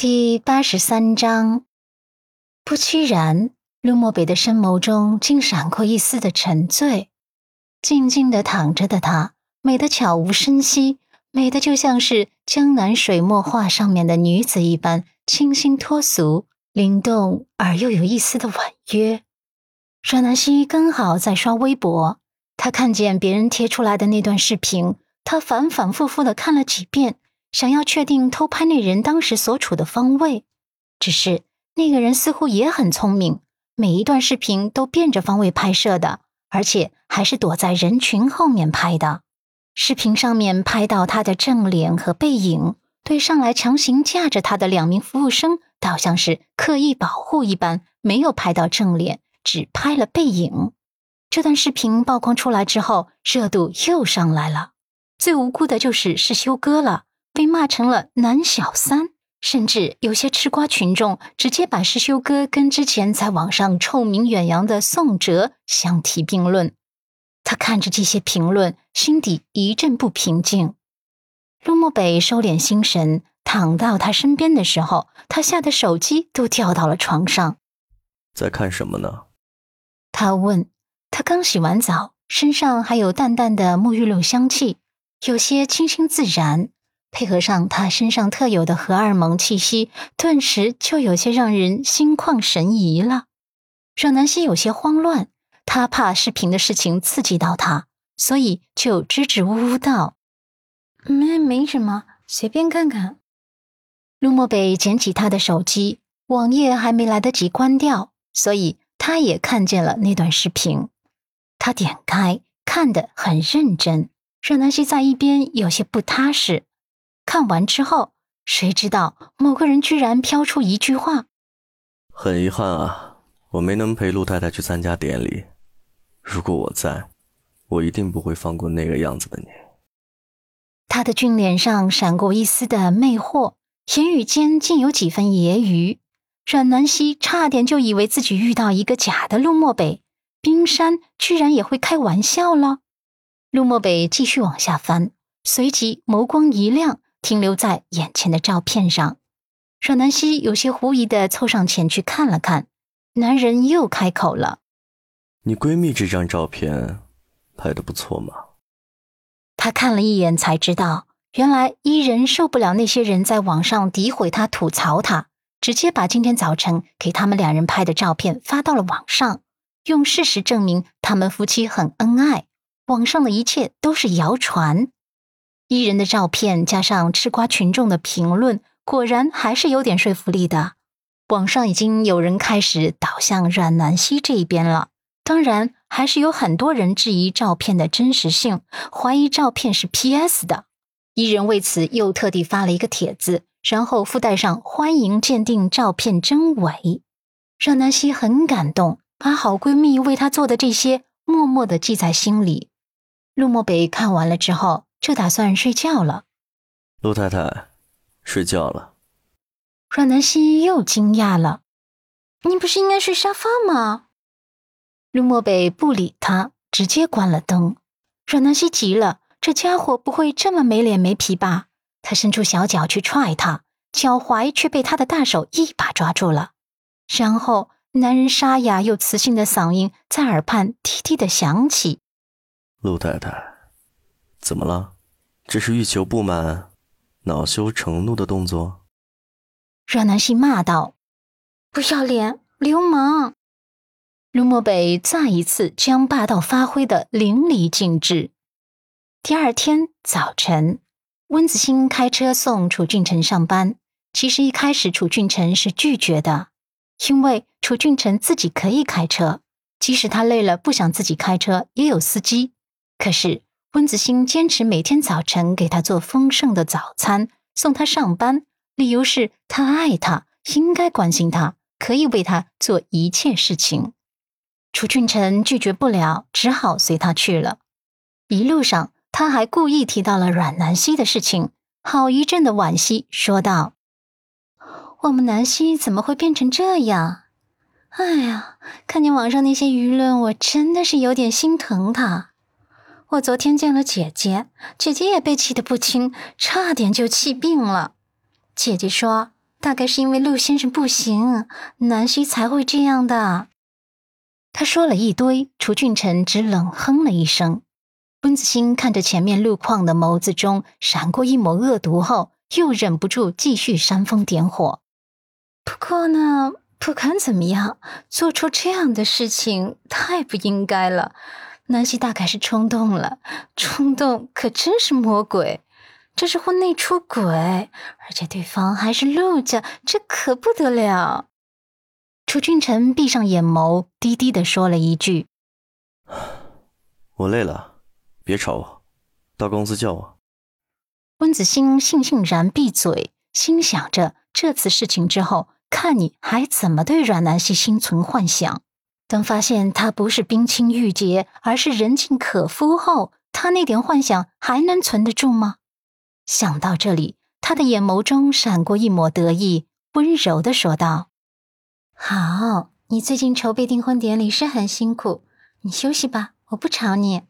第八十三章，不期然，陆漠北的深眸中竟闪过一丝的沉醉。静静的躺着的她，美得悄无声息，美得就像是江南水墨画上面的女子一般，清新脱俗，灵动而又有一丝的婉约。阮南希刚好在刷微博，她看见别人贴出来的那段视频，她反反复复的看了几遍。想要确定偷拍那人当时所处的方位，只是那个人似乎也很聪明，每一段视频都变着方位拍摄的，而且还是躲在人群后面拍的。视频上面拍到他的正脸和背影，对上来强行架着他的两名服务生，倒像是刻意保护一般，没有拍到正脸，只拍了背影。这段视频曝光出来之后，热度又上来了。最无辜的就是是修哥了。被骂成了男小三，甚至有些吃瓜群众直接把师修哥跟之前在网上臭名远扬的宋哲相提并论。他看着这些评论，心底一阵不平静。陆漠北收敛心神，躺到他身边的时候，他吓得手机都掉到了床上。在看什么呢？他问。他刚洗完澡，身上还有淡淡的沐浴露香气，有些清新自然。配合上他身上特有的荷尔蒙气息，顿时就有些让人心旷神怡了。让南希有些慌乱，他怕视频的事情刺激到他，所以就支支吾吾道：“没没什么，随便看看。”陆漠北捡起他的手机，网页还没来得及关掉，所以他也看见了那段视频。他点开，看得很认真。让南希在一边有些不踏实。看完之后，谁知道某个人居然飘出一句话：“很遗憾啊，我没能陪陆太太去参加典礼。如果我在，我一定不会放过那个样子的你。”他的俊脸上闪过一丝的魅惑，言语间竟有几分揶揄。阮南希差点就以为自己遇到一个假的陆漠北，冰山居然也会开玩笑了。陆漠北继续往下翻，随即眸光一亮。停留在眼前的照片上，阮南希有些狐疑的凑上前去看了看，男人又开口了：“你闺蜜这张照片拍的不错嘛？”他看了一眼才知道，原来伊人受不了那些人在网上诋毁他、吐槽他，直接把今天早晨给他们两人拍的照片发到了网上，用事实证明他们夫妻很恩爱。网上的一切都是谣传。伊人的照片加上吃瓜群众的评论，果然还是有点说服力的。网上已经有人开始倒向阮南希这一边了。当然，还是有很多人质疑照片的真实性，怀疑照片是 PS 的。伊人为此又特地发了一个帖子，然后附带上“欢迎鉴定照片真伪”。阮南希很感动，把好闺蜜为她做的这些默默的记在心里。陆漠北看完了之后。就打算睡觉了，陆太太，睡觉了。阮南希又惊讶了：“你不是应该睡沙发吗？”陆漠北不理他，直接关了灯。阮南希急了：“这家伙不会这么没脸没皮吧？”他伸出小脚去踹他，脚踝却被他的大手一把抓住了。然后，男人沙哑又磁性的嗓音在耳畔低低的响起：“陆太太。”怎么了？这是欲求不满、恼羞成怒的动作。阮南希骂道：“不要脸，流氓！”陆漠北再一次将霸道发挥的淋漓尽致。第二天早晨，温子欣开车送楚俊辰上班。其实一开始楚俊辰是拒绝的，因为楚俊辰自己可以开车，即使他累了不想自己开车，也有司机。可是。温子欣坚持每天早晨给他做丰盛的早餐，送他上班，理由是他爱他，应该关心他，可以为他做一切事情。楚俊辰拒绝不了，只好随他去了。一路上，他还故意提到了阮南希的事情，好一阵的惋惜，说道：“我们南希怎么会变成这样？哎呀，看见网上那些舆论，我真的是有点心疼他。”我昨天见了姐姐，姐姐也被气得不轻，差点就气病了。姐姐说：“大概是因为陆先生不行，南希才会这样的。他说了一堆，楚俊辰只冷哼了一声。温子欣看着前面路况的眸子中闪过一抹恶毒后，又忍不住继续煽风点火。不过呢，不管怎么样，做出这样的事情太不应该了。南希大概是冲动了，冲动可真是魔鬼。这是婚内出轨，而且对方还是陆家，这可不得了。楚俊辰闭上眼眸，低低的说了一句：“我累了。”别吵我，到公司叫我。温子欣悻悻然闭嘴，心想着这次事情之后，看你还怎么对阮南希心存幻想。当发现他不是冰清玉洁，而是人尽可夫后，他那点幻想还能存得住吗？想到这里，他的眼眸中闪过一抹得意，温柔的说道：“好，你最近筹备订婚典礼是很辛苦，你休息吧，我不吵你。”